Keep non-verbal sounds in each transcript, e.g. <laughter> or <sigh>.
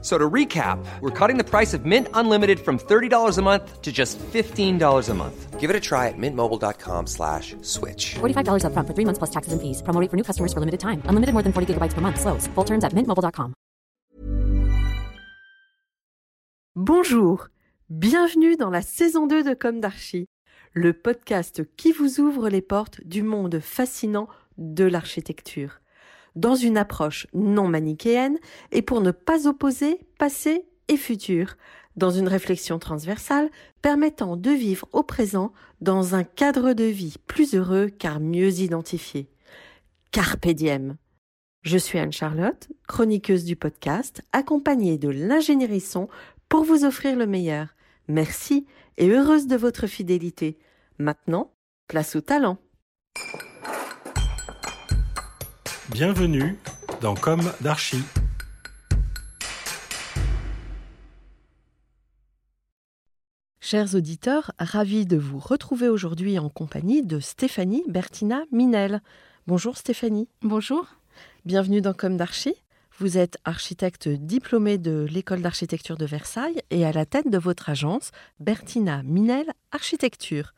So to recap, we're cutting the price of Mint Unlimited from $30 a month to just $15 a month. Give it a try at mintmobile.com slash switch. $45 upfront for three months plus taxes and fees. Promo rate for new customers for limited time. Unlimited more than 40 gigabytes per month. Slows. Full terms at mintmobile.com. Bonjour. Bienvenue dans la saison 2 de Comme d'Archie, le podcast qui vous ouvre les portes du monde fascinant de l'architecture dans une approche non manichéenne et pour ne pas opposer passé et futur, dans une réflexion transversale permettant de vivre au présent dans un cadre de vie plus heureux car mieux identifié. Carpe diem. Je suis Anne-Charlotte, chroniqueuse du podcast, accompagnée de l'ingénierie son pour vous offrir le meilleur. Merci et heureuse de votre fidélité. Maintenant, place au talent. Bienvenue dans Comme d'Archie. Chers auditeurs, ravis de vous retrouver aujourd'hui en compagnie de Stéphanie Bertina Minel. Bonjour Stéphanie. Bonjour. Bienvenue dans Comme d'Archie. Vous êtes architecte diplômée de l'école d'architecture de Versailles et à la tête de votre agence Bertina Minel Architecture.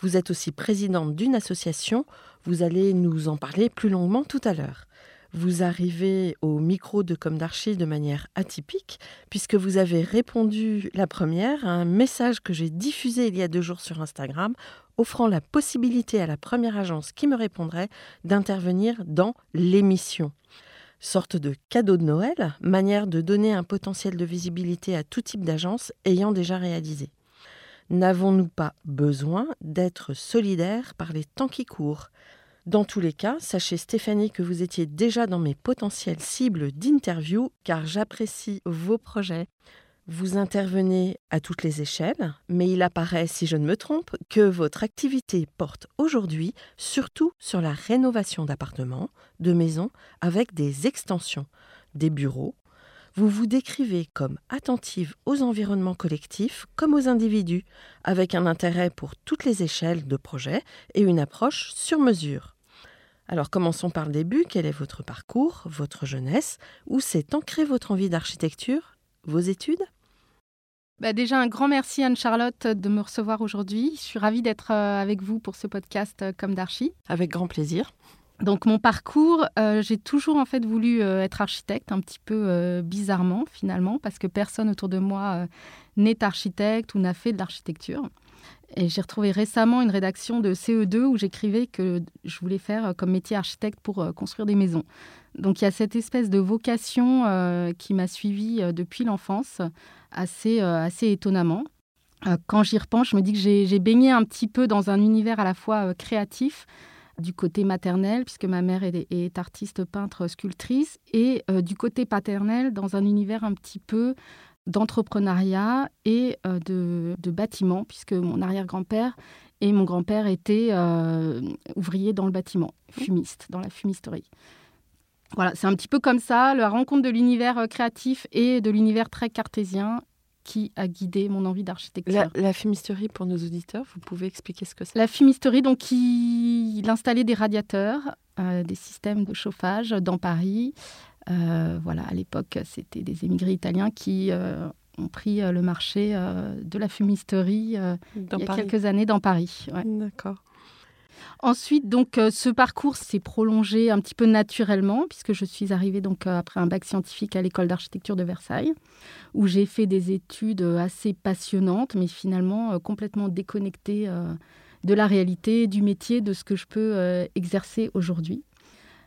Vous êtes aussi présidente d'une association. Vous allez nous en parler plus longuement tout à l'heure. Vous arrivez au micro de Comme d'Archie de manière atypique, puisque vous avez répondu la première à un message que j'ai diffusé il y a deux jours sur Instagram, offrant la possibilité à la première agence qui me répondrait d'intervenir dans l'émission. Sorte de cadeau de Noël, manière de donner un potentiel de visibilité à tout type d'agence ayant déjà réalisé. N'avons-nous pas besoin d'être solidaires par les temps qui courent? Dans tous les cas, sachez Stéphanie que vous étiez déjà dans mes potentielles cibles d'interview car j'apprécie vos projets. Vous intervenez à toutes les échelles, mais il apparaît, si je ne me trompe, que votre activité porte aujourd'hui surtout sur la rénovation d'appartements, de maisons, avec des extensions, des bureaux, vous vous décrivez comme attentive aux environnements collectifs comme aux individus, avec un intérêt pour toutes les échelles de projet et une approche sur mesure. Alors commençons par le début. Quel est votre parcours, votre jeunesse? Où s'est ancrée votre envie d'architecture? Vos études? Bah déjà, un grand merci Anne-Charlotte de me recevoir aujourd'hui. Je suis ravie d'être euh, avec vous pour ce podcast euh, Comme d'Archie. Avec grand plaisir. Donc mon parcours, euh, j'ai toujours en fait voulu euh, être architecte, un petit peu euh, bizarrement finalement, parce que personne autour de moi n'est architecte ou n'a fait de l'architecture. Et j'ai retrouvé récemment une rédaction de CE2 où j'écrivais que je voulais faire comme métier architecte pour construire des maisons. Donc il y a cette espèce de vocation qui m'a suivie depuis l'enfance, assez, assez étonnamment. quand j'y repense, je me dis que j'ai baigné un petit peu dans un univers à la fois créatif, du côté maternel, puisque ma mère est, artiste, peintre, sculptrice, et euh, du côté paternel, dans un univers un petit peu d'entrepreneuriat et euh, de, bâtiment, puisque mon arrière-grand-père et mon grand-père étaient euh, ouvriers dans le bâtiment, fumistes, dans la fumisterie. Voilà, c'est un petit peu comme ça, la rencontre de l'univers créatif et de l'univers très cartésien qui a guidé mon envie d'architecture. La, fumisterie, pour nos auditeurs, vous pouvez expliquer ce que c'est? La fumisterie, donc, il, installait des radiateurs, euh, des systèmes de chauffage dans Paris. Euh, voilà, à l'époque, c'était des émigrés italiens qui euh, ont pris le marché de la fumisterie il y a quelques années dans Paris. D'accord. Ensuite, donc, euh, ce parcours s'est prolongé un petit peu naturellement, puisque je suis arrivée donc euh, après un bac scientifique à l'école d'architecture de Versailles, où j'ai fait des études euh, assez passionnantes, mais finalement complètement déconnectées de la réalité, du métier, de ce que je peux exercer aujourd'hui.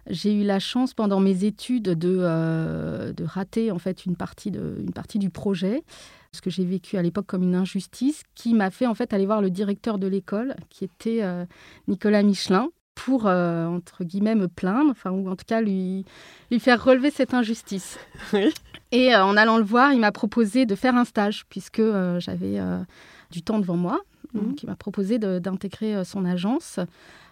J'ai eu la chance pendant mes études de, de rater en fait une partie, de, une partie du projet ce que j'ai vécu à l'époque comme une injustice, qui m'a fait en fait aller voir le directeur de l'école, qui était euh, Nicolas Michelin, pour, euh, entre guillemets, me plaindre, enfin, ou en tout cas lui, lui faire relever cette injustice. <laughs> Et euh, en allant le voir, il m'a proposé de faire un stage, puisque j'avais du temps devant moi. Mhm. Donc, il m'a proposé d'intégrer son agence.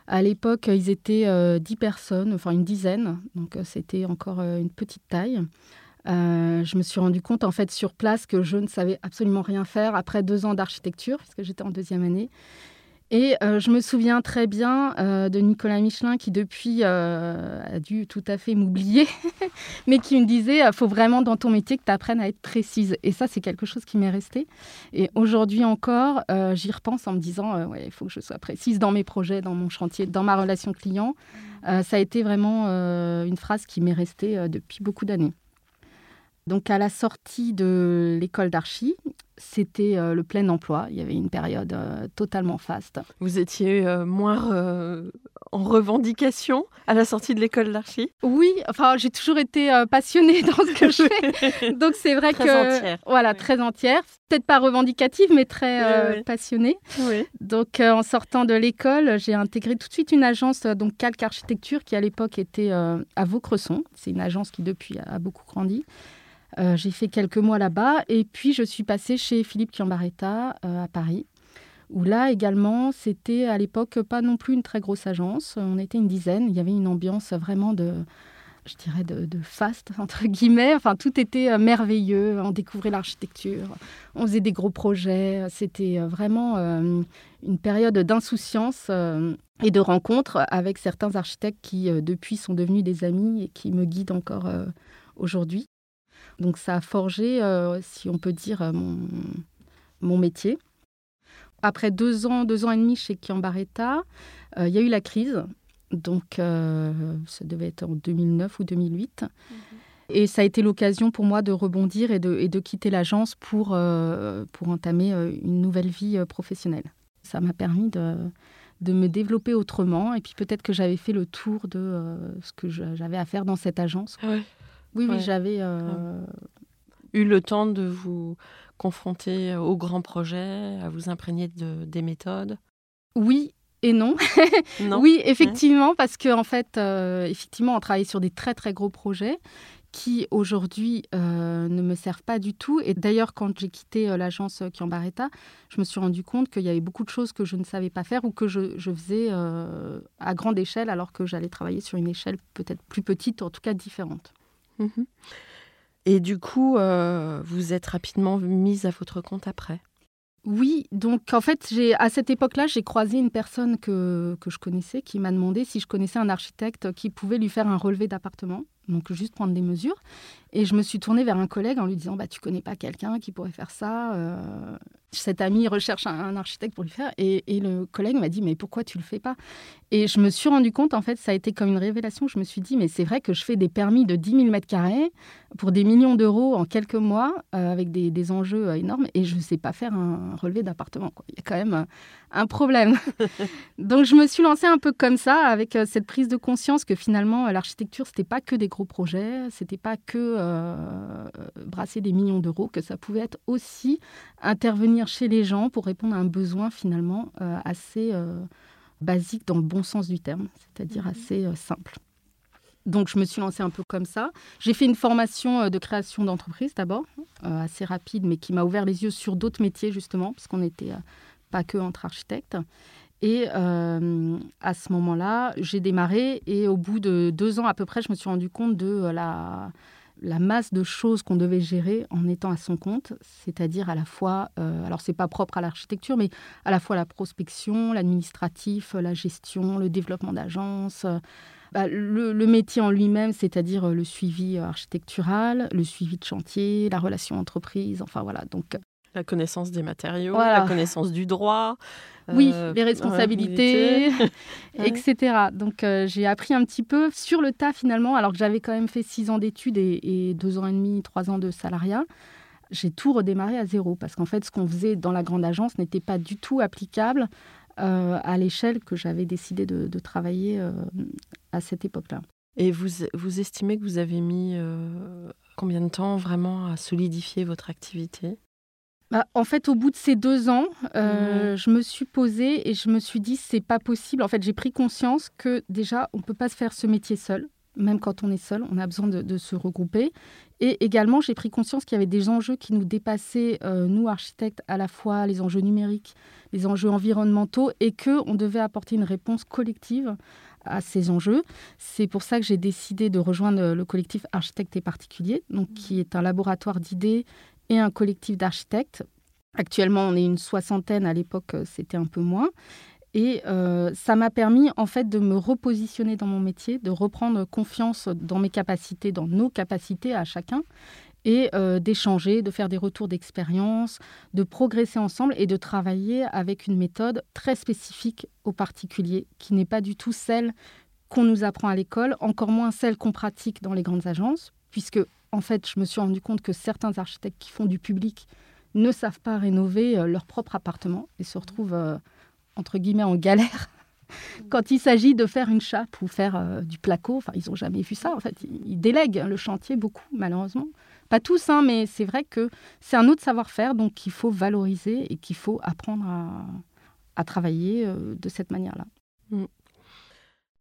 À l'époque, ils étaient dix personnes, enfin une dizaine, donc c'était encore une petite taille. Euh, je me suis rendu compte en fait sur place que je ne savais absolument rien faire après deux ans d'architecture, puisque j'étais en deuxième année. Et euh, je me souviens très bien euh, de Nicolas Michelin qui depuis euh, a dû tout à fait m'oublier, <laughs> mais qui me disait il faut vraiment dans ton métier que tu apprennes à être précise. Et ça, c'est quelque chose qui m'est resté. Et aujourd'hui encore, j'y repense en me disant il faut que je sois précise dans mes projets, dans mon chantier, dans ma relation client. ça a été vraiment une phrase qui m'est restée depuis beaucoup d'années. Donc à la sortie de l'école d'archi, c'était euh, le plein emploi. Il y avait une période euh, totalement faste. Vous étiez euh, moins en revendication à la sortie de l'école d'archi? Oui, enfin j'ai toujours été passionnée <laughs> dans ce que je fais. Donc c'est vrai très que entière. voilà, très entière. Peut-être pas revendicative, mais très Oui, oui. passionnée. Donc en sortant de l'école, j'ai intégré tout de suite une agence donc Calque Architecture qui à l'époque était à Vaucresson. C'est une agence qui depuis a beaucoup grandi. Euh, j'ai fait quelques mois là-bas et puis je suis passée chez Philippe Chiambaretta euh, à Paris, où là également c'était à l'époque pas non plus une très grosse agence. On était une dizaine. Il y avait une ambiance vraiment de, je dirais de, de faste <laughs> entre guillemets. Enfin tout était euh, merveilleux. On découvrait l'architecture, on faisait des gros projets. C'était vraiment une période d'insouciance. et de rencontres avec certains architectes qui, depuis, sont devenus des amis et qui me guident encore aujourd'hui. Donc ça a forgé, euh, si on peut dire, euh, mon, mon métier. Après deux ans, deux ans et demi chez Chiambaretta, euh, il y a eu la crise. Donc euh, ça devait être en 2009 ou 2008. Et ça a été l'occasion pour moi de rebondir et de, et de quitter l'agence pour, pour entamer une nouvelle vie professionnelle. Ça m'a permis de, de me développer autrement. Et puis peut-être que j'avais fait le tour de euh, ce que j'avais à faire dans cette agence. Ouais. Oui, oui, Ouais. j'avais... euh, Eu le temps de vous confronter aux grands projets, à vous imprégner de, des méthodes Oui et non. <laughs> Non Oui, effectivement, parce que en fait, euh, effectivement, on travaillait sur des très très gros projets qui aujourd'hui euh, ne me servent pas du tout. Et d'ailleurs, quand j'ai quitté euh, l'agence Chiambaretta, je me suis rendu compte qu'il y avait beaucoup de choses que je ne savais pas faire ou que je, je faisais euh, à grande échelle, alors que j'allais travailler sur une échelle peut-être plus petite, en tout cas différente. Mhm. Et du coup, euh, vous êtes rapidement mise à votre compte après Oui, donc en fait, j'ai à cette époque-là, j'ai croisé une personne que, que je connaissais qui m'a demandé si je connaissais un architecte qui pouvait lui faire un relevé d'appartement, donc juste prendre des mesures. Et je me suis tournée vers un collègue en lui disant bah, Tu connais pas quelqu'un qui pourrait faire ça Euh, Cet ami recherche un, architecte pour lui faire. Et, et le collègue m'a dit Mais pourquoi tu le fais pas? Et je me suis rendu compte, en fait, ça a été comme une révélation. Je me suis dit Mais c'est vrai que je fais des permis de 10 000 mètres carrés pour des millions d'euros en quelques mois, euh, avec des, des enjeux euh, énormes, et je ne sais pas faire un relevé d'appartement. Il y a quand même un problème. <laughs> Donc je me suis lancée un peu comme ça, avec euh, cette prise de conscience que finalement, euh, l'architecture, c'était pas que des gros projets, c'était pas que euh, brasser des millions d'euros, que ça pouvait être aussi intervenir chez les gens pour répondre à un besoin finalement euh, assez basique dans le bon sens du terme, c'est-à-dire assez euh, simple. Donc, je me suis lancée un peu comme ça. J'ai fait une formation de création d'entreprise d'abord, euh, assez rapide, mais qui m'a ouvert les yeux sur d'autres métiers, justement, parce qu'on n'était euh, pas que entre architectes. Et euh, à ce moment-là, j'ai démarré et au bout de deux ans à peu près, je me suis rendu compte de euh, la, la masse de choses qu'on devait gérer en étant à son compte, c'est-à-dire à la fois, euh, alors c'est pas propre à l'architecture, mais à la fois la prospection, l'administratif, la gestion, le développement d'agence, euh, bah, le, le métier en lui-même, c'est-à-dire le suivi architectural, le suivi de chantier, la relation entreprise, enfin voilà. Donc La connaissance des matériaux, Voilà. la connaissance du droit. oui, euh, les responsabilités, <laughs> etc. Donc euh, j'ai appris un petit peu sur le tas finalement, alors que j'avais quand même fait six ans d'études et, et deux ans et demi, trois ans de salariat. J'ai tout redémarré à zéro parce qu'en fait, ce qu'on faisait dans la grande agence n'était pas du tout applicable euh, à l'échelle que j'avais décidé de, de travailler à cette époque-là. Et vous, vous estimez que vous avez mis combien de temps vraiment à solidifier votre activité? Bah, en fait, au bout de ces deux ans, euh, je me suis posée et je me suis dit, c'est pas possible. En fait, j'ai pris conscience que déjà, on peut pas se faire ce métier seul. Même quand on est seul, on a besoin de, de se regrouper. Et également, j'ai pris conscience qu'il y avait des enjeux qui nous dépassaient, euh, nous architectes, à la fois les enjeux numériques, les enjeux environnementaux, et que on devait apporter une réponse collective à ces enjeux. C'est pour ça que j'ai décidé de rejoindre le collectif Architectes et Particuliers, donc, qui est un laboratoire d'idées et un collectif d'architectes. Actuellement, on est une soixantaine, à l'époque, c'était un peu moins. Et euh, ça m'a permis en fait de me repositionner dans mon métier, de reprendre confiance dans mes capacités, dans nos capacités à chacun, et euh, d'échanger, de faire des retours d'expérience, de progresser ensemble et de travailler avec une méthode très spécifique aux particuliers, qui n'est pas du tout celle qu'on nous apprend à l'école, encore moins celle qu'on pratique dans les grandes agences, puisque en fait je me suis rendu compte que certains architectes qui font du public ne savent pas rénover euh, leur propre appartement et se retrouvent entre guillemets, en galère <laughs> quand il s'agit de faire une chape ou faire euh, du placo. Enfin, ils n'ont jamais vu ça. En fait, ils, délèguent le chantier beaucoup, malheureusement. Pas tous, hein, mais c'est vrai que c'est un autre savoir-faire, donc qu'il faut valoriser et qu'il faut apprendre à, travailler euh, de cette manière-là. Mm.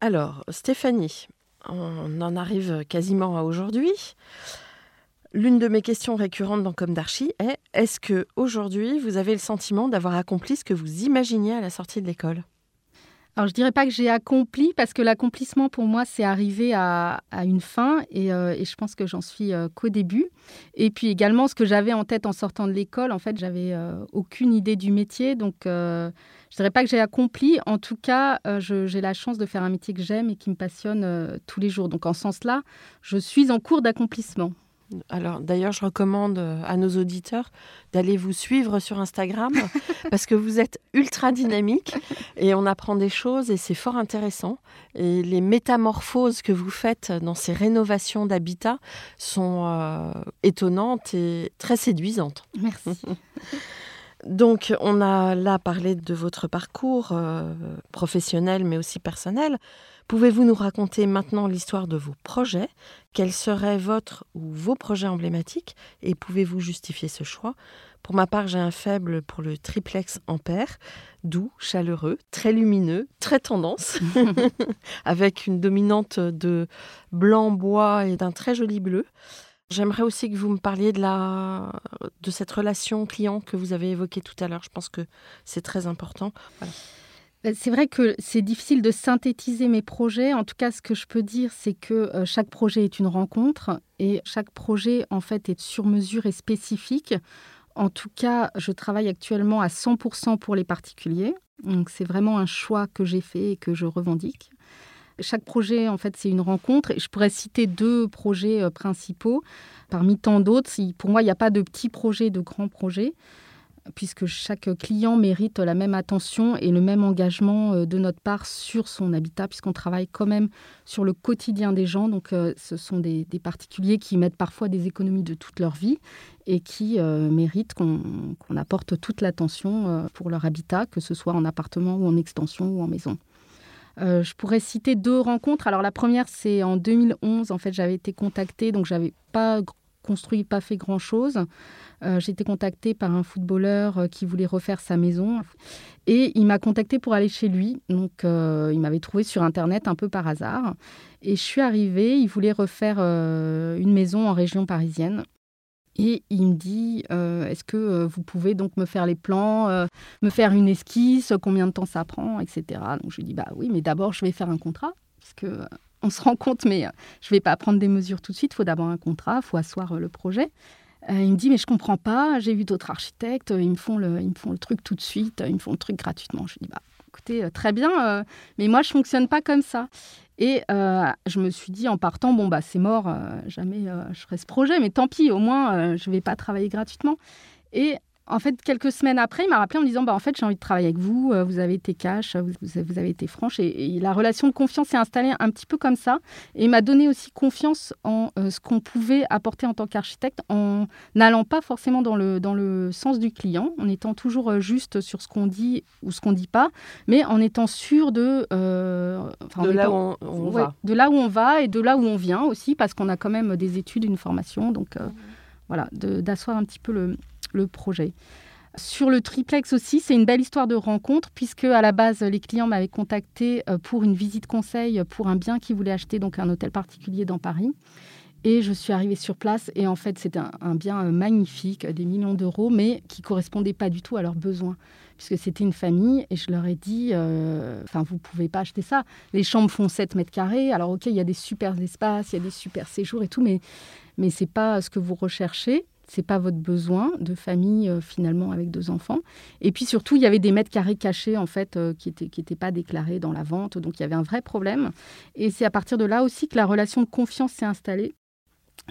Alors, Stéphanie, on en arrive quasiment à aujourd'hui. L'une de mes questions récurrentes dans Comme d'Archie est est-ce que aujourd'hui vous avez le sentiment d'avoir accompli ce que vous imaginiez à la sortie de l'école? Alors, je dirais pas que j'ai accompli, parce que l'accomplissement, pour moi, c'est arrivé à, une fin, et, euh, je pense que j'en suis euh, qu'au début. Et puis également, ce que j'avais en tête en sortant de l'école, en fait, j'avais euh, aucune idée du métier, donc je dirais pas que j'ai accompli. En tout cas, j'ai la chance de faire un métier que j'aime et qui me passionne tous les jours. Donc, en ce sens-là, je suis en cours d'accomplissement. Alors d'ailleurs, je recommande euh, à nos auditeurs d'aller vous suivre sur Instagram <laughs> parce que vous êtes ultra dynamique et on apprend des choses et c'est fort intéressant. Et les métamorphoses que vous faites dans ces rénovations d'habitat sont euh, étonnantes et très séduisantes. Merci. <laughs> Donc, on a là parlé de votre parcours euh, professionnel, mais aussi personnel. Pouvez-vous nous raconter maintenant l'histoire de vos projets? Quels seraient votre ou vos projets emblématiques? Et pouvez-vous justifier ce choix? Pour ma part, j'ai un faible pour le triplex ampère, doux, chaleureux, très lumineux, très tendance, <laughs> <laughs> avec une dominante de blanc bois et d'un très joli bleu. J'aimerais aussi que vous me parliez de, la, de cette relation client que vous avez évoquée tout à l'heure. Je pense que c'est très important. Euh, c'est vrai que c'est difficile de synthétiser mes projets. En tout cas, ce que je peux dire, c'est que euh, chaque projet est une rencontre et chaque projet, en fait, est sur mesure et spécifique. En tout cas, je travaille actuellement à 100% pour les particuliers. Donc, c'est vraiment un choix que j'ai fait et que je revendique. Chaque projet, en fait, c'est une rencontre. Je pourrais citer deux projets euh, principaux parmi tant d'autres. Pour moi, il n'y a pas de petits projets, de grands projets puisque chaque client mérite la même attention et le même engagement euh, de notre part sur son habitat, puisqu'on travaille quand même sur le quotidien des gens. Donc, euh, ce sont des, particuliers qui mettent parfois des économies de toute leur vie et qui méritent qu'on apporte toute l'attention pour leur habitat, que ce soit en appartement ou en extension ou en maison. Je pourrais citer deux rencontres. Alors la première, c'est en 2011. En fait, j'avais été contactée, donc j'avais pas construit, pas fait grand-chose. Euh, j'ai été contactée par un footballeur euh, qui voulait refaire sa maison et il m'a contactée pour aller chez lui. Donc, euh, il m'avait trouvé sur Internet un peu par hasard. Et je suis arrivée, il voulait refaire une maison en région parisienne. Et il me dit, est-ce que vous pouvez donc me faire les plans, me faire une esquisse, combien de temps ça prend, etc. Donc je lui dis, bah oui, mais d'abord je vais faire un contrat, parce que on se rend compte, mais je ne vais pas prendre des mesures tout de suite, il faut d'abord un contrat, il faut asseoir le projet. Euh, il me dit, mais je comprends pas, j'ai vu d'autres architectes, ils me, font le, ils me font le truc tout de suite, ils me font le truc gratuitement. Je lui dis, bah, écoutez, euh, très bien, euh, mais moi, je fonctionne pas comme ça. Et je me suis dit en partant, bon, bah, c'est mort, jamais je ferai ce projet, mais tant pis, au moins, je vais pas travailler gratuitement. Et en fait, quelques semaines après, il m'a rappelé en me disant bah, En fait, j'ai envie de travailler avec vous, euh, vous avez été cash, vous, vous avez été franche. Et, la relation de confiance s'est installée un petit peu comme ça. Et il m'a donné aussi confiance en euh, ce qu'on pouvait apporter en tant qu'architecte en n'allant pas forcément dans le, dans le sens du client, en étant toujours euh, juste sur ce qu'on dit ou ce qu'on ne dit pas, mais en étant sûr de. de là où on, va. De là où on va et de là où on vient aussi, parce qu'on a quand même des études, une formation. Donc, voilà, d'asseoir un petit peu le le projet. Sur le triplex aussi, c'est une belle histoire de rencontre puisque à la base les clients m'avaient contacté euh, pour une visite conseil pour un bien qu'ils voulaient acheter, donc un hôtel particulier dans Paris. Et je suis arrivée sur place et en fait c'était un, bien euh, magnifique, des millions d'euros, mais qui correspondait pas du tout à leurs besoins. Puisque c'était une famille et je leur ai dit, euh, enfin vous pouvez pas acheter ça. Les chambres font 7 mètres carrés. Alors ok, il y a des super espaces, il y a des super séjours et tout, mais, mais c'est pas ce que vous recherchez c'est pas votre besoin de famille euh, finalement avec deux enfants. Et puis surtout, il y avait des mètres carrés cachés en fait euh, qui n'étaient qui pas déclarés dans la vente, donc il y avait un vrai problème. Et c'est à partir de là aussi que la relation de confiance s'est installée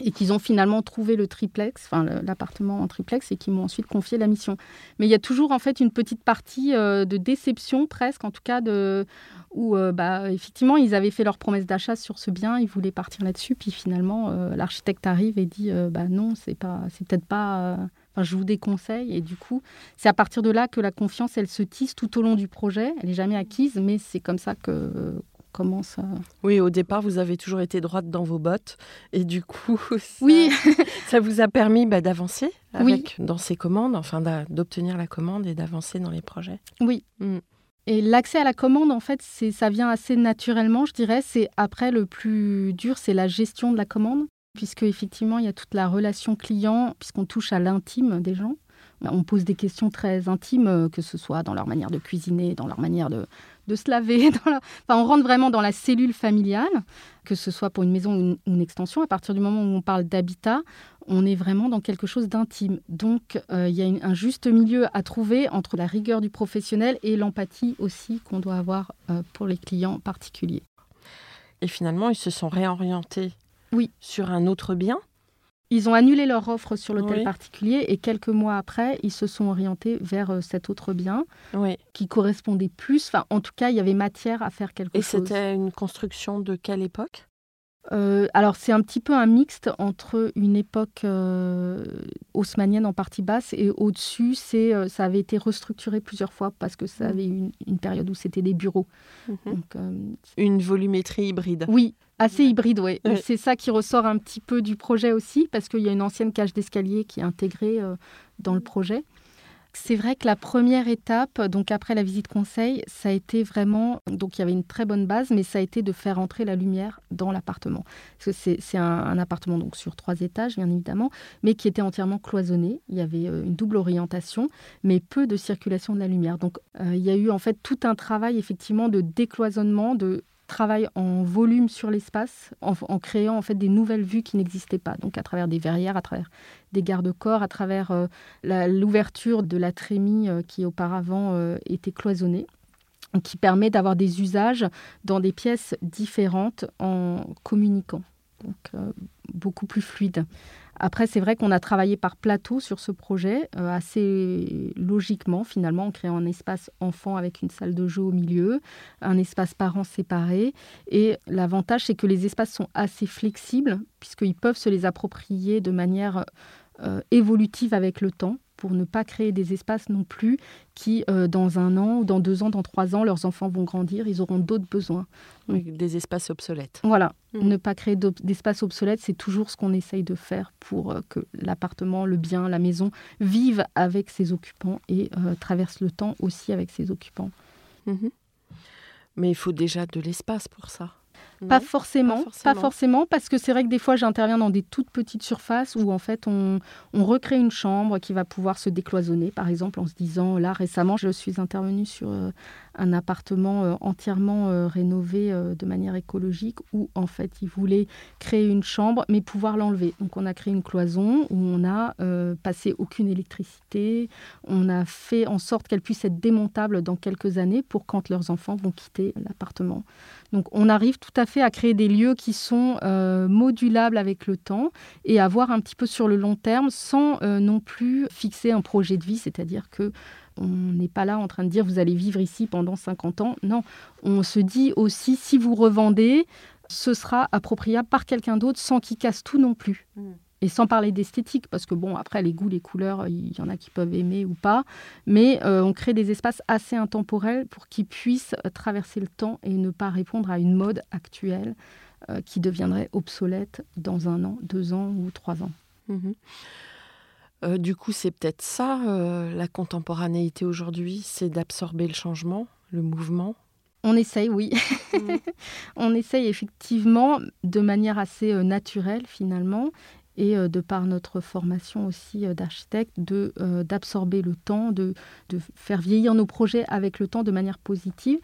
et qu'ils ont finalement trouvé le triplex, enfin l'appartement en triplex, et qu'ils m'ont ensuite confié la mission. Mais il y a toujours en fait une petite partie euh, de déception presque, en tout cas de où euh, bah, effectivement ils avaient fait leur promesse d'achat sur ce bien, ils voulaient partir là-dessus, puis finalement euh, l'architecte arrive et dit bah non c'est pas, c'est peut-être pas. Enfin, je vous déconseille et du coup, c'est à partir de là que la confiance, elle se tisse tout au long du projet. Elle n'est jamais acquise, mais c'est comme ça que commence. à- Oui, au départ, vous avez toujours été droite dans vos bottes. Et du coup, <laughs> ça, Oui, <laughs> ça vous a permis bah, d'avancer Oui. dans ces commandes, enfin d'obtenir la commande et d'avancer dans les projets. Oui. Mm. Et l'accès à la commande, en fait, c'est, ça vient assez naturellement, je dirais. C'est après le plus dur, c'est la gestion de la commande, puisque effectivement, il y a toute la relation client, puisqu'on touche à l'intime des gens. On pose des questions très intimes, euh, que ce soit dans leur manière de cuisiner, dans leur manière de, de se laver. <laughs> Dans Enfin, on rentre vraiment dans la cellule familiale, que ce soit pour une maison ou une, extension. À partir du moment où on parle d'habitat, on est vraiment dans quelque chose d'intime. Donc, euh, il y a une- un juste milieu à trouver entre la rigueur du professionnel et l'empathie aussi qu'on doit avoir euh, pour les clients particuliers. Et finalement, ils se sont réorientés Oui. sur un autre bien. Ils ont annulé leur offre sur l'hôtel Oui. particulier et quelques mois après, ils se sont orientés vers euh, cet autre bien Oui. qui correspondait plus. Enfin, en tout cas, il y avait matière à faire quelque Et chose. c'était une construction de quelle époque? Euh, alors, c'est un petit peu un mixte entre une époque euh, haussmannienne en partie basse et au-dessus, c'est, euh, ça avait été restructuré plusieurs fois parce que ça Mhm. avait eu une, une période où c'était des bureaux. Donc, euh, Une volumétrie hybride. oui, assez hybride, oui. Oui. C'est ça qui ressort un petit peu du projet aussi parce qu'il y a une ancienne cage d'escalier qui est intégrée euh, dans le projet. C'est vrai que la première étape, donc après la visite conseil, ça a été vraiment, donc il y avait une très bonne base, mais ça a été de faire entrer la lumière dans l'appartement. C'est un appartement donc sur trois étages, bien évidemment, mais qui était entièrement cloisonné. Il y avait euh, une double orientation, mais peu de circulation de la lumière. Donc euh, il y a eu en fait tout un travail effectivement de décloisonnement, de travail en volume sur l'espace, en, créant en fait des nouvelles vues qui n'existaient pas. Donc à travers des verrières, à travers des garde-corps, à travers euh, l'ouverture de la trémie euh, qui auparavant euh, était cloisonnée qui permet d'avoir des usages dans des pièces différentes en communiquant. Donc beaucoup plus fluide. Après, c'est vrai qu'on a travaillé par plateau sur ce projet, euh, assez logiquement finalement, en créant un espace enfant avec une salle de jeu au milieu, un espace parents séparé. Et l'avantage, c'est que les espaces sont assez flexibles, puisqu'ils peuvent se les approprier de manière euh, évolutive avec le temps pour ne pas créer des espaces non plus qui, euh, dans un an ou dans deux ans, dans trois ans, leurs enfants vont grandir, ils auront d'autres besoins. Des espaces obsolètes. Voilà, Mhm. ne pas créer d'ob- d'espace obsolète, c'est toujours ce qu'on essaye de faire pour euh, que l'appartement, le bien, la maison vivent avec ses occupants et euh, traversent le temps aussi avec ses occupants. Mhm. Mais il faut déjà de l'espace pour ça. Pas Non forcément, Pas pas forcément. parce que c'est vrai que des fois j'interviens dans des toutes petites surfaces où en fait on, on recrée une chambre qui va pouvoir se décloisonner, par exemple en se disant là récemment je suis intervenue sur euh, un appartement euh, entièrement euh, rénové de manière écologique où en fait ils voulaient créer une chambre mais pouvoir l'enlever. Donc on a créé une cloison où on a passé aucune électricité, on a fait en sorte qu'elle puisse être démontable dans quelques années pour quand leurs enfants vont quitter l'appartement. Donc on arrive tout à fait à créer des lieux qui sont euh, modulables avec le temps et à voir un petit peu sur le long terme sans euh, non plus fixer un projet de vie, c'est-à-dire que on n'est pas là en train de dire vous allez vivre ici pendant 50 ans. Non, on se dit aussi si vous revendez, ce sera appropriable par quelqu'un d'autre sans qu'il casse tout non plus. Mm. Et sans parler d'esthétique, parce que bon, après, les goûts, les couleurs, il y en a qui peuvent aimer ou pas. Mais euh, on crée des espaces assez intemporels pour qu'ils puissent euh, traverser le temps et ne pas répondre à une mode actuelle euh, qui deviendrait obsolète dans un an, deux ans ou trois ans. Euh, du coup, c'est peut-être ça, la contemporanéité aujourd'hui, c'est d'absorber le changement, le mouvement? On essaye, oui. Mm. <laughs> on essaye effectivement de manière assez naturelle finalement et euh, de par notre formation aussi euh, d'architecte, euh, d'absorber le temps, de, faire vieillir nos projets avec le temps de manière positive.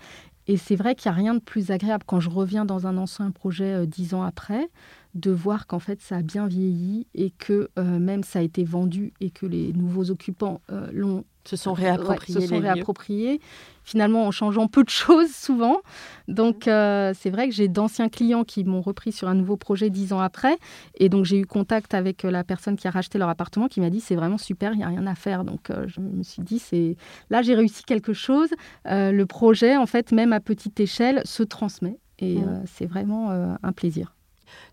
Et c'est vrai qu'il n'y a rien de plus agréable quand je reviens dans un ancien projet dix ans après, de voir qu'en fait ça a bien vieilli et que même ça a été vendu et que les nouveaux occupants l'ont Se sont Ouais, réappropriés se sont réappropriés, finalement en changeant peu de choses souvent. Donc euh, c'est vrai que j'ai d'anciens clients qui m'ont repris sur un nouveau projet dix ans après. Et donc j'ai eu contact avec euh, la personne qui a racheté leur appartement qui m'a dit c'est vraiment super, il n'y a rien à faire. Donc euh, je me suis dit c'est là j'ai réussi quelque chose. Euh, le projet en fait même à petite échelle se transmet. Et euh, c'est vraiment un plaisir.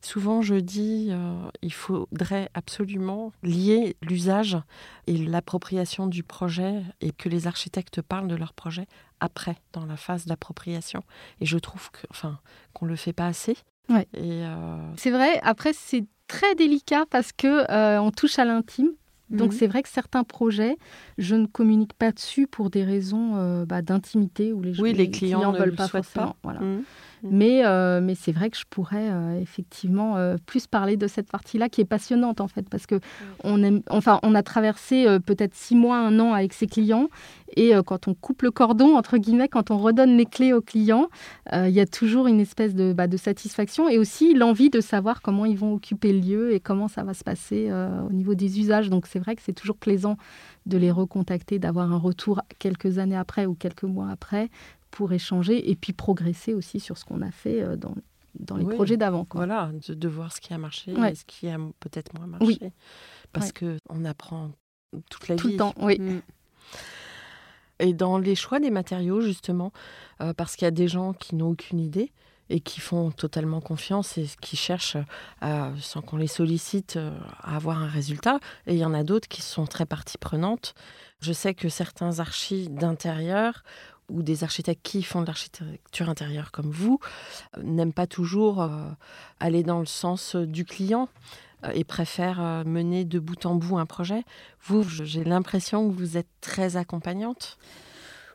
Souvent, je dis, euh, il faudrait absolument lier l'usage et l'appropriation du projet et que les architectes parlent de leur projet après, dans la phase d'appropriation. Et je trouve que, enfin, qu'on le fait pas assez. Ouais. Et euh, C'est vrai, après c'est très délicat parce que euh, on touche à l'intime. Donc Mhm. c'est vrai que certains projets, je ne communique pas dessus pour des raisons euh, bah, d'intimité où les, Oui, les clients ne veulent le pas souhaitent forcément. pas. Voilà. Mais, euh, mais c'est vrai que je pourrais euh, effectivement euh, plus parler de cette partie-là qui est passionnante en fait parce que on aime, enfin on a traversé peut-être six mois, un an avec ses clients et quand on coupe le cordon entre guillemets, quand on redonne les clés aux clients, il y a toujours une espèce de, bah, de satisfaction et aussi l'envie de savoir comment ils vont occuper le lieu et comment ça va se passer au niveau des usages. Donc c'est vrai que c'est toujours plaisant de les recontacter, d'avoir un retour quelques années après ou quelques mois après pour échanger et puis progresser aussi sur ce qu'on a fait euh, dans, dans les Oui. projets d'avant. Voilà, de, de voir ce qui a marché Ouais. et ce qui a peut-être moins marché. Oui. Parce Ouais. que on apprend toute la Tout vie. le temps, oui. Mm. Et dans les choix des matériaux, justement, euh, parce qu'il y a des gens qui n'ont aucune idée et qui font totalement confiance et qui cherchent, à, sans qu'on les sollicite, euh, à avoir un résultat. Et il y en a d'autres qui sont très partie prenante. Je sais que certains archis d'intérieur ou des architectes qui font de l'architecture intérieure comme vous euh, n'aiment pas toujours euh, aller dans le sens euh, du client et préfèrent mener de bout en bout un projet. Vous, j'ai l'impression que vous êtes très accompagnante.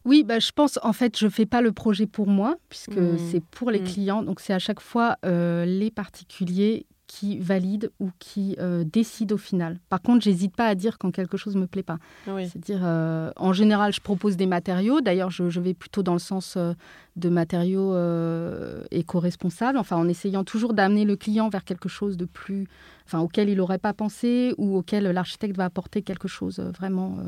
Oui, bah, je pense, en fait, je ne fais pas le projet pour moi, puisque Mm. c'est pour les Mm. clients. Donc, c'est à chaque fois euh, les particuliers qui valident ou qui euh, décident au final. Par contre, j'hésite pas à dire quand quelque chose me plaît pas. Oui. C'est-à-dire, euh, en général, je propose des matériaux. D'ailleurs, je, je vais plutôt dans le sens euh, de matériaux éco-responsables, enfin, en essayant toujours d'amener le client vers quelque chose de plus, enfin, auquel il n'aurait pas pensé ou auquel l'architecte va apporter quelque chose vraiment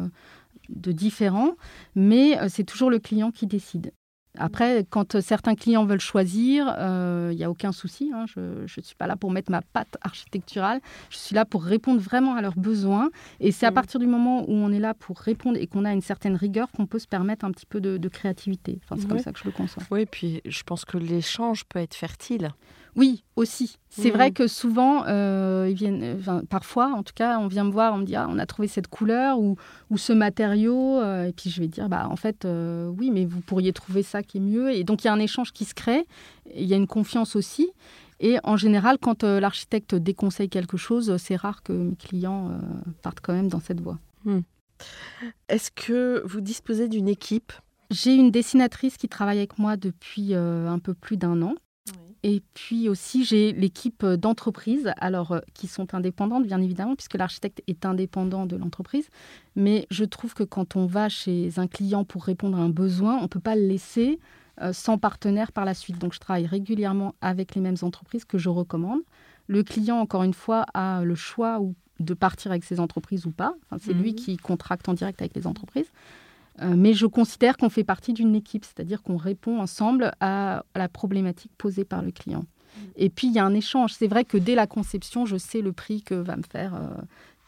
de différent. Mais c'est toujours le client qui décide. Après, quand euh, certains clients veulent choisir, euh, il n'y a aucun souci. hein. Je ne suis pas là pour mettre ma patte architecturale. Je suis là pour répondre vraiment à leurs besoins. Et c'est à Mhm. partir du moment où on est là pour répondre et qu'on a une certaine rigueur qu'on peut se permettre un petit peu de, de créativité. Enfin, c'est comme ça que je le conçois. Oui, puis je pense que l'échange peut être fertile. Oui, aussi. C'est vrai que souvent, euh, ils viennent, enfin, parfois, en tout cas, on vient me voir, on me dit ah, on a trouvé cette couleur ou, ou ce matériau, euh, et puis je vais dire bah en fait euh, oui, mais vous pourriez trouver ça qui est mieux. Et donc il y a un échange qui se crée, il y a une confiance aussi. Et en général, quand euh, l'architecte déconseille quelque chose, c'est rare que mes clients euh, partent quand même dans cette voie. Est-ce que vous disposez d'une équipe? J'ai une dessinatrice qui travaille avec moi depuis euh, un peu plus d'un an. Et puis aussi, j'ai l'équipe d'entreprises, alors euh, qui sont indépendantes, bien évidemment, puisque l'architecte est indépendant de l'entreprise. Mais je trouve que quand on va chez un client pour répondre à un besoin, on ne peut pas le laisser euh, sans partenaire par la suite. Donc, je travaille régulièrement avec les mêmes entreprises que je recommande. Le client, encore une fois, a le choix ou de partir avec ses entreprises ou pas. Enfin, c'est lui Mhm. qui contracte en direct avec les entreprises. Euh, mais je considère qu'on fait partie d'une équipe, c'est-à-dire qu'on répond ensemble à, à la problématique posée par le client. Et puis, il y a un échange. C'est vrai que dès la conception, je sais le prix que va me faire euh,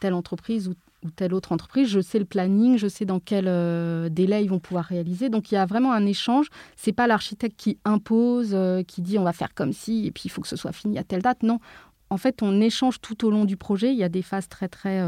telle entreprise ou, ou telle autre entreprise. Je sais le planning, je sais dans quel euh, délai ils vont pouvoir réaliser. Donc, il y a vraiment un échange. C'est pas l'architecte qui impose, euh, qui dit on va faire comme si, et puis il faut que ce soit fini à telle date. Non. En fait, on échange tout au long du projet. Il y a des phases très, très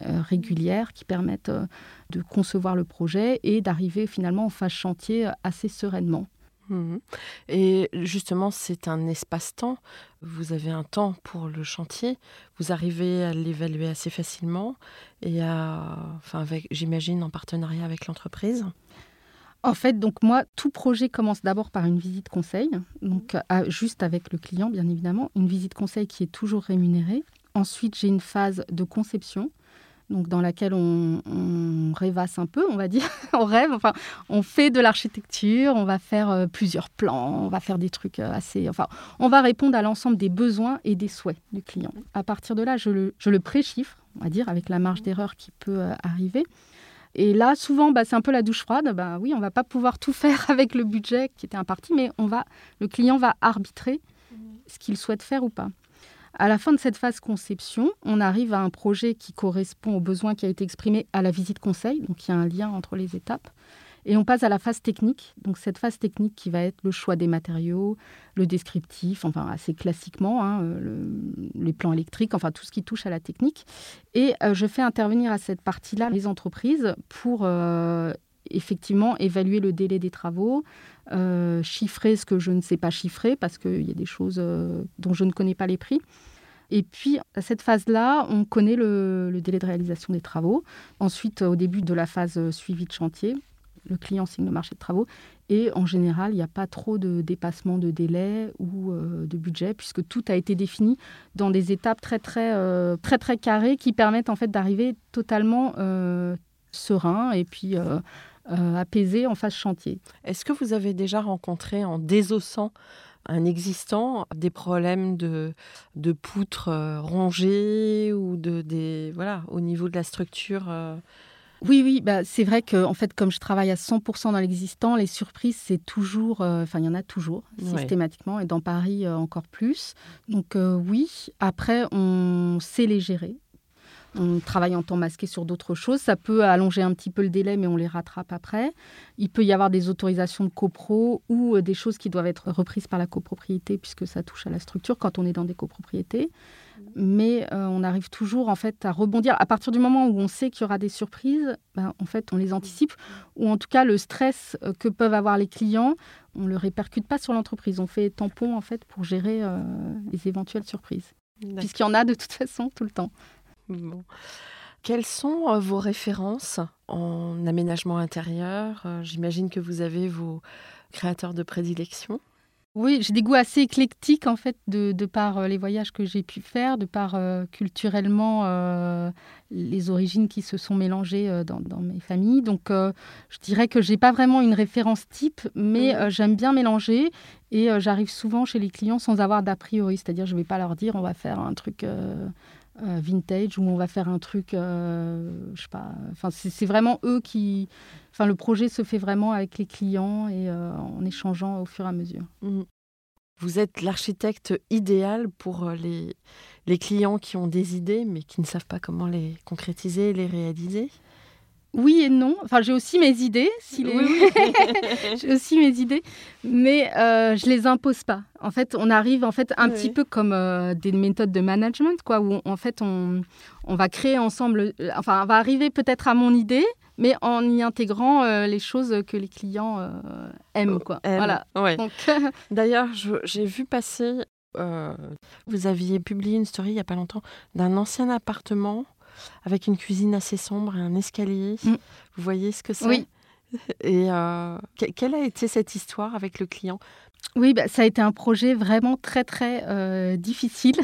régulières qui permettent euh, de concevoir le projet et d'arriver finalement en phase chantier euh, assez sereinement. Mhm. Et justement, c'est un espace-temps. Vous avez un temps pour le chantier. Vous arrivez à l'évaluer assez facilement et à, enfin, avec, j'imagine, en partenariat avec l'entreprise. En fait, donc moi, tout projet commence d'abord par une visite conseil, donc à- juste avec le client, bien évidemment, une visite conseil qui est toujours rémunérée. Ensuite, j'ai une phase de conception, donc dans laquelle on, on rêvasse un peu, on va dire, <laughs> on rêve, enfin, on fait de l'architecture, on va faire euh, plusieurs plans, on va faire des trucs euh, assez, enfin, on va répondre à l'ensemble des besoins et des souhaits du client. À partir de là, je le, je le pré-chiffre, on va dire, avec la marge d'erreur qui peut euh, arriver. Et là, souvent, bah, c'est un peu la douche froide. Bah, oui, on va pas pouvoir tout faire <laughs> avec le budget qui était imparti, mais on va, le client va arbitrer ce qu'il souhaite faire ou pas. À la fin de cette phase conception, on arrive à un projet qui correspond aux besoins qui a été exprimé à la visite conseil. Donc, il y a un lien entre les étapes. Et on passe à la phase technique. Donc, cette phase technique qui va être le choix des matériaux, le descriptif, enfin, assez classiquement, hein, euh, le- les plans électriques, enfin, tout ce qui touche à la technique. Et euh, je fais intervenir à cette partie-là les entreprises pour euh, effectivement évaluer le délai des travaux, euh, chiffrer ce que je ne sais pas chiffrer parce qu'il y a des choses euh, dont je ne connais pas les prix. Et puis, à cette phase-là, on connaît le, délai de réalisation des travaux. Ensuite, au début de la phase suivie de chantier, le client signe le marché de travaux. Et en général, il n'y a pas trop de dépassement de délai ou euh, de budget, puisque tout a été défini dans des étapes très, très, très, très carrées qui permettent en fait d'arriver totalement serein et puis euh, euh, apaisé en phase chantier. Est-ce que vous avez déjà rencontré en désossant un existant des problèmes de, de poutres euh, rongées ou de des voilà au niveau de la structure euh, Oui, oui, bah, c'est vrai que en fait, comme je travaille à 100% dans l'existant, les surprises, c'est toujours, euh, enfin, il y en a toujours, Ouais. systématiquement, et dans Paris euh, encore plus. Donc euh, oui, après, on sait les gérer. On travaille en temps masqué sur d'autres choses. Ça peut allonger un petit peu le délai, mais on les rattrape après. Il peut y avoir des autorisations de copro ou euh, des choses qui doivent être reprises par la copropriété, puisque ça touche à la structure quand on est dans des copropriétés. Mais euh, on arrive toujours en fait à rebondir. À partir du moment où on sait qu'il y aura des surprises, ben, en fait, on les anticipe. Ou en tout cas, le stress euh, que peuvent avoir les clients, on ne le répercute pas sur l'entreprise. On fait tampon en fait pour gérer euh, les éventuelles surprises. Puisqu'il y en a de toute façon tout le temps. Bon. Quelles sont euh, vos références en aménagement intérieur? Euh, J'imagine que vous avez vos créateurs de prédilection. Oui, j'ai des goûts assez éclectiques en fait de, de par euh, les voyages que j'ai pu faire, de par euh, culturellement euh, les origines qui se sont mélangées euh, dans, dans mes familles. Donc je dirais que j'ai pas vraiment une référence type, mais Mhm. j'aime bien mélanger et j'arrive souvent chez les clients sans avoir d'a priori, c'est-à-dire je vais pas leur dire on va faire un truc euh, vintage ou on va faire un truc, euh, je sais pas. Enfin c'est vraiment eux qui, enfin le projet se fait vraiment avec les clients et euh, en échangeant au fur et à mesure. Mm. Vous êtes l'architecte idéal pour euh, les, les clients qui ont des idées mais qui ne savent pas comment les concrétiser, les réaliser? Oui et non. Enfin, j'ai aussi mes idées. Si les- <laughs> j'ai aussi mes idées, mais euh, je les impose pas. En fait, on arrive en fait un Oui. petit peu comme euh, des méthodes de management, quoi, où on- en fait on, on va créer ensemble. euh, Enfin, on va arriver peut-être à mon idée, mais en y intégrant euh, les choses que les clients aiment, quoi. Aime. Voilà. Ouais. Donc, <laughs> D'ailleurs, j'ai vu passer, vous aviez publié une story il n'y a pas longtemps d'un ancien appartement avec une cuisine assez sombre et un escalier. Mm. Vous voyez ce que c'est Oui. <laughs> Et euh, que- quelle a été cette histoire avec le client? Oui, bah, ça a été un projet vraiment très très euh, difficile.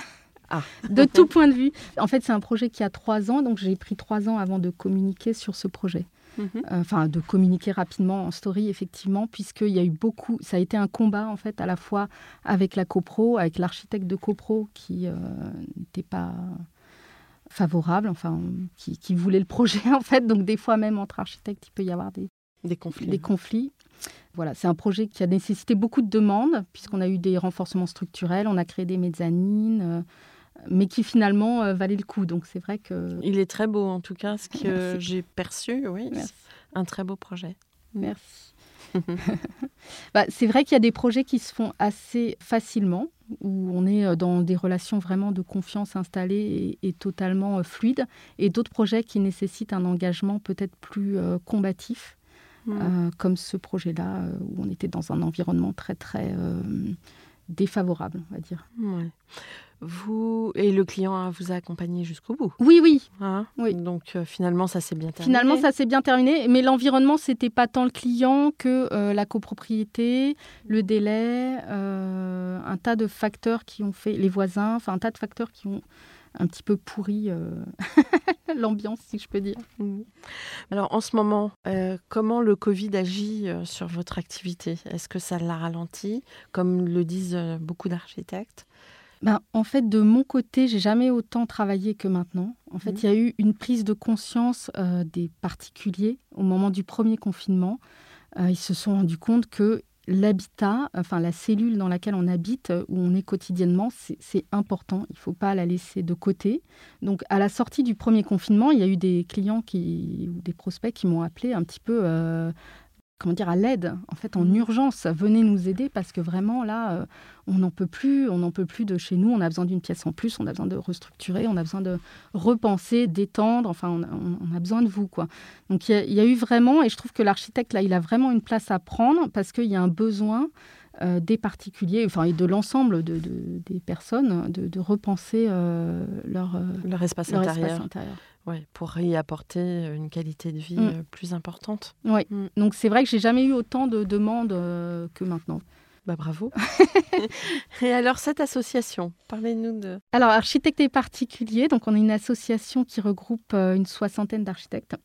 Ah. De tout point de vue. En fait, c'est un projet qui a trois ans, donc j'ai pris trois ans avant de communiquer sur ce projet. Mhm. Euh, Enfin, de communiquer rapidement en story, effectivement, puisqu'il y a eu beaucoup. Ça a été un combat, en fait, à la fois avec la copro, avec l'architecte de copro qui euh, n'était pas favorable, enfin, qui, qui voulait le projet, <laughs> en fait. Donc, des fois, même entre architectes, il peut y avoir des, Des conflits. des conflits. Voilà, c'est un projet qui a nécessité beaucoup de demandes, puisqu'on a eu des renforcements structurels, on a créé des mezzanines, euh, mais qui finalement euh, valaient le coup. Donc c'est vrai que. Il est très beau en tout cas, ce que j'ai perçu, oui. Merci. Un très beau projet. Merci. <laughs> <laughs> Bah, c'est vrai qu'il y a des projets qui se font assez facilement, où on est euh, dans des relations vraiment de confiance installées et, et totalement euh, fluides, et d'autres projets qui nécessitent un engagement peut-être plus euh, combatif, Mm. euh, comme ce projet-là, où on était dans un environnement très, très défavorable, on va dire. Ouais. Vous et le client vous a accompagné jusqu'au bout. Oui, oui. Hein Oui. Donc euh, finalement, ça s'est bien terminé. Finalement, ça s'est bien terminé, mais l'environnement, c'était pas tant le client que euh, la copropriété, le délai, euh, un tas de facteurs qui ont fait, les voisins, enfin un tas de facteurs qui ont un petit peu pourri <laughs> l'ambiance, si je peux dire. Alors en ce moment, comment le Covid agit sur votre activité? Est-ce que ça l'a ralenti, comme le disent beaucoup d'architectes Ben, en fait, de mon côté, j'ai jamais autant travaillé que maintenant. En fait, Mhm. il y a eu une prise de conscience euh, des particuliers au moment du premier confinement. Euh, ils se sont rendus compte que l'habitat, enfin la cellule dans laquelle on habite, euh, où on est quotidiennement, c'est c'est important. Il ne faut pas la laisser de côté. Donc, à la sortie du premier confinement, il y a eu des clients qui, ou des prospects qui m'ont appelé un petit peu. euh, comment dire, à l'aide, en fait, en Mhm. urgence. Venez nous aider parce que vraiment, là, euh, on n'en peut plus, on n'en peut plus de chez nous, on a besoin d'une pièce en plus, on a besoin de restructurer, on a besoin de repenser, d'étendre, enfin, on a, on- on a besoin de vous, quoi. Donc, il y, y a eu vraiment, et je trouve que l'architecte, là, il a vraiment une place à prendre parce qu'il y a un besoin euh, des particuliers, enfin, et de l'ensemble de, de- des personnes, de, de repenser euh, leur, euh, Leur espace leur intérieur espace intérieur. Ouais, pour y apporter une qualité de vie Mm. plus importante. Oui, Mm. donc c'est vrai que j'ai jamais eu autant de demandes que maintenant. Bah bravo. <laughs> et alors cette association, parlez-nous de... Alors, Architectes et particuliers, donc on est une association qui regroupe une soixantaine d'architectes.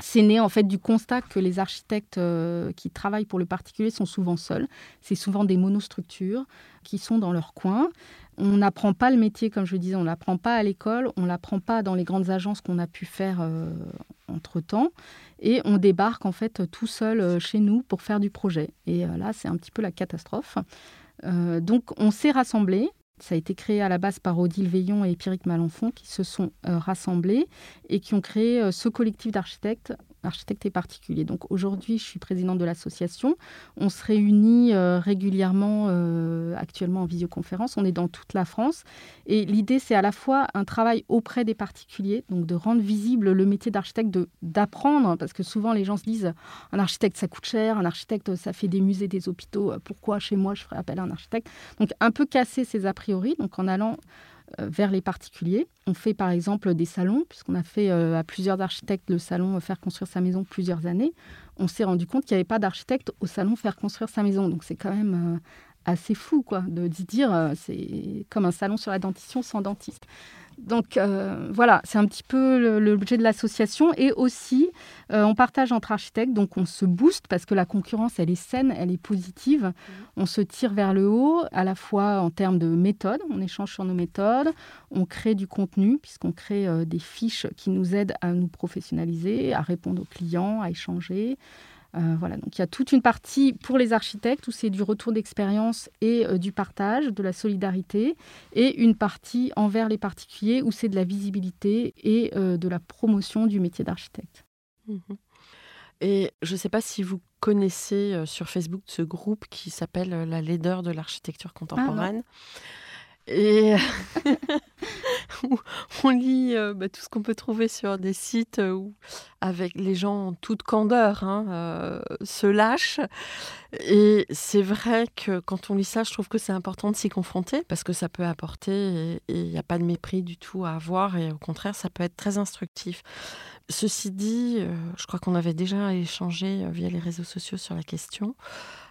C'est né en fait du constat que les architectes euh, qui travaillent pour le particulier sont souvent seuls. C'est souvent des monostructures qui sont dans leur coin. On n'apprend pas le métier, comme je disais, on l'apprend pas à l'école, on l'apprend pas dans les grandes agences qu'on a pu faire euh, entre-temps. Et on débarque en fait tout seul euh, chez nous pour faire du projet. Et là, c'est un petit peu la catastrophe. Donc, on s'est rassemblés. Ça a été créé à la base par Odile Veillon et Pierrick Malenfant qui se sont euh, rassemblés et qui ont créé euh, ce collectif d'architectes, architectes et particuliers. Donc aujourd'hui, je suis présidente de l'association. On se réunit euh, régulièrement euh, actuellement en visioconférence. On est dans toute la France. Et l'idée, c'est à la fois un travail auprès des particuliers, donc de rendre visible le métier d'architecte, d'apprendre, parce que souvent les gens se disent un architecte, ça coûte cher, un architecte, ça fait des musées, des hôpitaux, euh, pourquoi chez moi je ferais appel à un architecte? Donc un peu casser ces a priori, donc en allant vers les particuliers. On fait par exemple des salons, puisqu'on a fait euh, à plusieurs architectes le salon euh, Faire construire sa maison plusieurs années. On s'est rendu compte qu'il n'y avait pas d'architecte au salon Faire construire sa maison. Donc c'est quand même euh, assez fou de d'y dire, euh, c'est comme un salon sur la dentition sans dentiste. Donc euh, voilà, c'est un petit peu le- l'objet de l'association. Et aussi, euh, on partage entre architectes, donc on se booste parce que la concurrence, elle est saine, elle est positive. On se tire vers le haut, à la fois en termes de méthode, on échange sur nos méthodes, on crée du contenu, puisqu'on crée euh, des fiches qui nous aident à nous professionnaliser, à répondre aux clients, à échanger. Euh, voilà, donc il y a toute une partie pour les architectes où c'est du retour d'expérience et euh, du partage, de la solidarité, et une partie envers les particuliers où c'est de la visibilité et euh, de la promotion du métier d'architecte. Mhm. Et je ne sais pas si vous connaissez sur Facebook ce groupe qui s'appelle la laideur de l'architecture contemporaine. Et où <laughs> on lit euh, bah, tout ce qu'on peut trouver sur des sites euh, où, avec les gens en toute candeur, hein, euh, se lâchent. Et c'est vrai que quand on lit ça, je trouve que c'est important de s'y confronter parce que ça peut apporter et il n'y a pas de mépris du tout à avoir et au contraire, ça peut être très instructif. Ceci dit, euh, je crois qu'on avait déjà échangé euh, via les réseaux sociaux sur la question.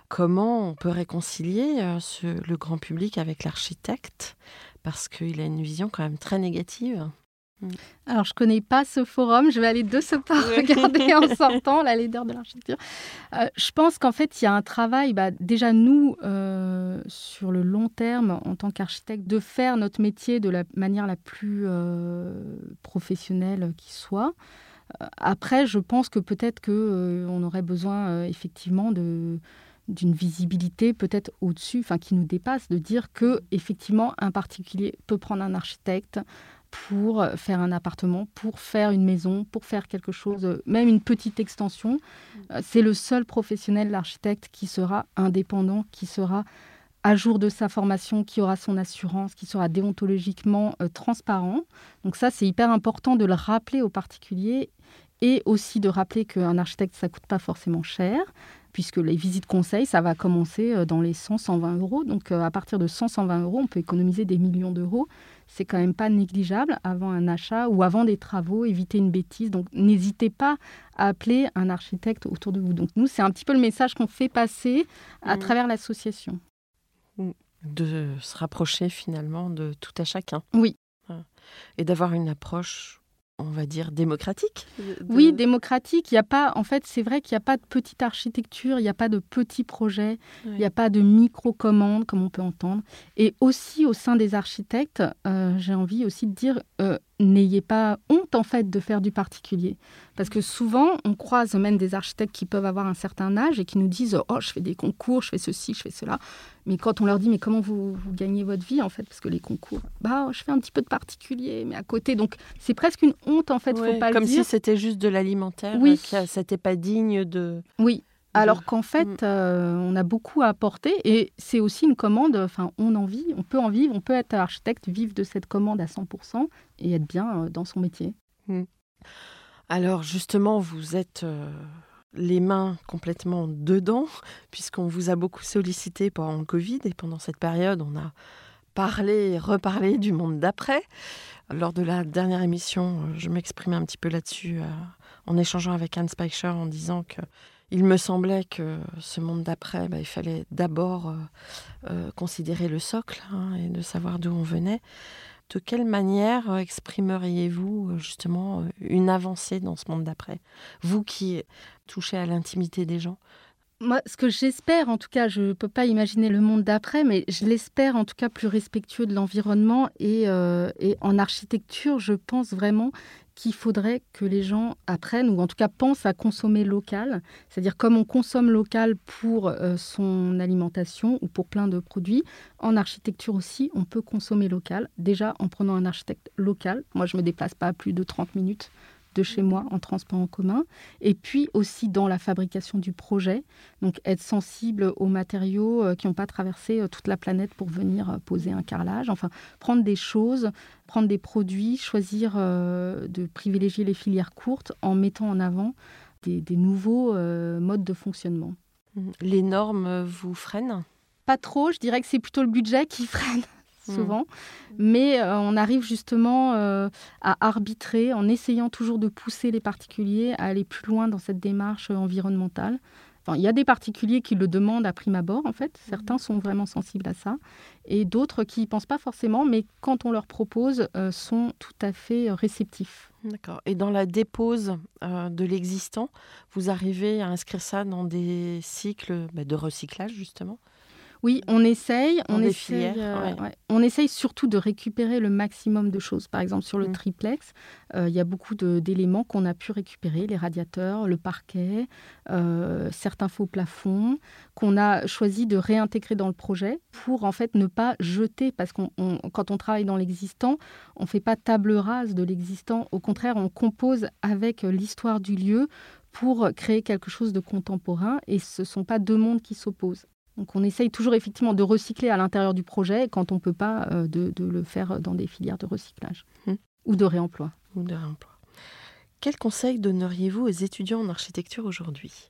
Comment on peut réconcilier euh, ce- le grand public avec l'architecte Parce qu'il a une vision quand même très négative. Alors, je connais pas ce forum. Je vais aller de ce pas regarder en <laughs> sortant la leader de l'architecture. Euh, je pense qu'en fait, il y a un travail, bah, déjà nous, euh, sur le long terme, en tant qu'architecte, de faire notre métier de la manière la plus euh, professionnelle qui soit. Après, je pense que peut-être que euh, on aurait besoin effectivement de d'une visibilité peut-être au-dessus, enfin qui nous dépasse, de dire que effectivement un particulier peut prendre un architecte pour faire un appartement, pour faire une maison, pour faire quelque chose, même une petite extension. Euh, C'est le seul professionnel, l'architecte, qui sera indépendant, qui sera à jour de sa formation, qui aura son assurance, qui sera déontologiquement euh, transparent. Donc ça, c'est hyper important de le rappeler aux particuliers et aussi de rappeler qu'un architecte, ça coûte pas forcément cher puisque les visites conseils, ça va commencer euh, dans les 100-120 euros. Donc euh, à partir de 100-120 euros, on peut économiser des millions d'euros. C'est quand même pas négligeable avant un achat ou avant des travaux, éviter une bêtise. Donc n'hésitez pas à appeler un architecte autour de vous. Donc nous, c'est un petit peu le message qu'on fait passer à Mmh. travers l'association. De se rapprocher finalement de tout à chacun. Oui. Voilà. Et d'avoir une approche, on va dire, démocratique. de- Oui, démocratique. Il y a pas, en fait, c'est vrai qu'il n'y a pas de petite architecture, il n'y a pas de petits projets, il n'y a pas de micro-commandes comme on peut entendre. Et aussi au sein des architectes, euh, j'ai envie aussi de dire, euh, n'ayez pas honte en fait de faire du particulier. Parce que souvent, on croise même des architectes qui peuvent avoir un certain âge et qui nous disent, oh, je fais des concours, je fais ceci, je fais cela. Mais quand on leur dit, mais comment vous, vous gagnez votre vie en fait Parce que les concours, bah, je fais un petit peu de particulier, mais à côté. Donc, c'est presque une honte en fait, Ouais, faut pas comme le dire. si c'était juste de l'alimentaire, Oui. euh, que c'était pas digne de. Oui. Alors de- qu'en fait, Mm. euh, on a beaucoup à apporter et c'est aussi une commande. Enfin, on en vit, on peut en vivre, on peut être architecte, vivre de cette commande à 100% et être bien euh, dans son métier. Alors justement, vous êtes euh, les mains complètement dedans, <laughs> puisqu'on vous a beaucoup sollicité pendant le Covid et pendant cette période, on a parlé et reparlé du monde d'après. Lors de la dernière émission, je m'exprimais un petit peu là-dessus euh, en échangeant avec Anne Speicher en disant que il me semblait que ce monde d'après, bah, il fallait d'abord euh, euh, considérer le socle hein, et de savoir d'où on venait. De quelle manière euh, exprimeriez-vous justement une avancée dans ce monde d'après? Vous qui touchez à l'intimité des gens? Moi, ce que j'espère, en tout cas, je ne peux pas imaginer le monde d'après, mais je l'espère en tout cas plus respectueux de l'environnement. Et en architecture, je pense vraiment qu'il faudrait que les gens apprennent, ou en tout cas pensent à consommer local. C'est-à-dire comme on consomme local pour euh, son alimentation ou pour plein de produits, en architecture aussi, on peut consommer local. Déjà en prenant un architecte local. Moi, je ne me déplace pas à plus de 30 minutes de chez moi en transport en commun. Et puis aussi dans la fabrication du projet. Donc être sensible aux matériaux euh, qui n'ont pas traversé euh, toute la planète pour venir euh, poser un carrelage. Enfin, prendre des choses, prendre des produits, choisir de privilégier les filières courtes en mettant en avant des, des nouveaux modes de fonctionnement. Les normes vous freinent? Pas trop, je dirais que c'est plutôt le budget qui <laughs> freine souvent, mais euh, on arrive justement euh, à arbitrer en essayant toujours de pousser les particuliers à aller plus loin dans cette démarche euh, environnementale. Enfin, il y a des particuliers qui le demandent à prime abord, en fait. Certains sont vraiment sensibles à ça. Et d'autres qui n'y pensent pas forcément, mais quand on leur propose, euh, sont tout à fait réceptifs. D'accord. Et dans la dépose euh, de l'existant, vous arrivez à inscrire ça dans des cycles bah, de recyclage, justement? Oui, on essaye. Dans On des essaye, filières, euh, ouais. ouais. on essaye surtout de récupérer le maximum de choses. Par exemple, sur le Mm. triplex, euh, il y a beaucoup d'éléments qu'on a pu récupérer, les radiateurs, le parquet, euh, certains faux plafonds, qu'on a choisi de réintégrer dans le projet pour en fait ne pas jeter, parce qu'on on- quand on travaille dans l'existant, on ne fait pas table rase de l'existant. Au contraire, on compose avec l'histoire du lieu pour créer quelque chose de contemporain et ce ne sont pas deux mondes qui s'opposent. Donc on essaye toujours effectivement de recycler à l'intérieur du projet et quand on ne peut pas euh, de, de le faire dans des filières de recyclage Hmm. ou de réemploi. ou de réemploi Quel conseil donneriez-vous aux étudiants en architecture aujourd'hui?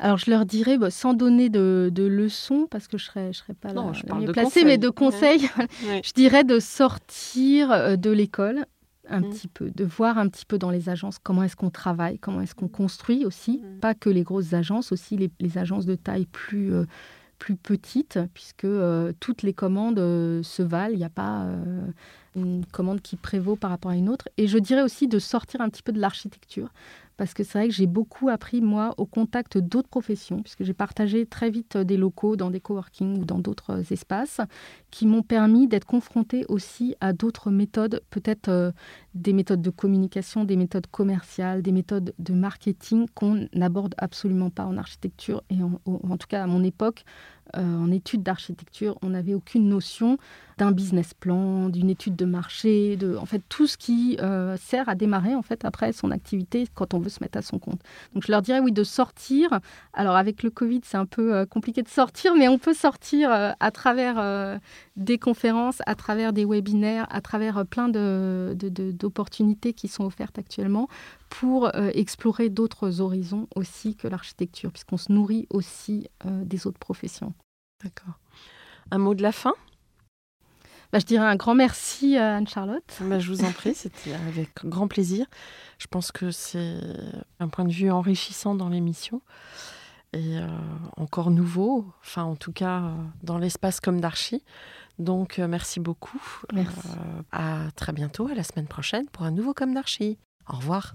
Alors je leur dirais, bah, sans donner de, de leçons, parce que je ne serais, je serais pas Non, la, je parle mieux de placée, conseils. mais de conseils, Ouais. <laughs> je dirais de sortir euh, de l'école un Mm. petit peu, de voir un petit peu dans les agences comment est-ce qu'on travaille, comment est-ce qu'on construit aussi, Mm. pas que les grosses agences, aussi les, les agences de taille plus, euh, plus petites, puisque euh, toutes les commandes euh, se valent, il n'y a pas euh, une commande qui prévaut par rapport à une autre. Et je dirais aussi de sortir un petit peu de l'architecture, parce que c'est vrai que j'ai beaucoup appris, moi, au contact d'autres professions, puisque j'ai partagé très vite euh, des locaux dans des coworking ou dans d'autres euh, espaces, qui m'ont permis d'être confrontée aussi à d'autres méthodes, peut-être euh, des méthodes de communication, des méthodes commerciales, des méthodes de marketing qu'on n'aborde absolument pas en architecture. Et en tout cas, à mon époque, euh, en études d'architecture, on n'avait aucune notion d'un business plan, d'une étude de marché, de en fait tout ce qui euh, sert à démarrer en fait après son activité quand on veut se mettre à son compte. Donc je leur dirais oui de sortir. Alors avec le Covid c'est un peu euh, compliqué de sortir, mais on peut sortir à travers des conférences, à travers des webinaires, à travers plein de- d'opportunités qui sont offertes actuellement pour euh, explorer d'autres horizons aussi que l'architecture, puisqu'on se nourrit aussi euh, des autres professions. D'accord. Un mot de la fin? Bah, Je dirais un grand merci à Anne-Charlotte. Bah, je vous en prie, <laughs> c'était avec grand plaisir. Je pense que c'est un point de vue enrichissant dans l'émission et euh, encore nouveau, enfin en tout cas euh, dans l'espace comme d'archi. Donc euh, merci beaucoup. Merci. Euh, à très bientôt, à la semaine prochaine pour un nouveau comme d'archi. Au revoir.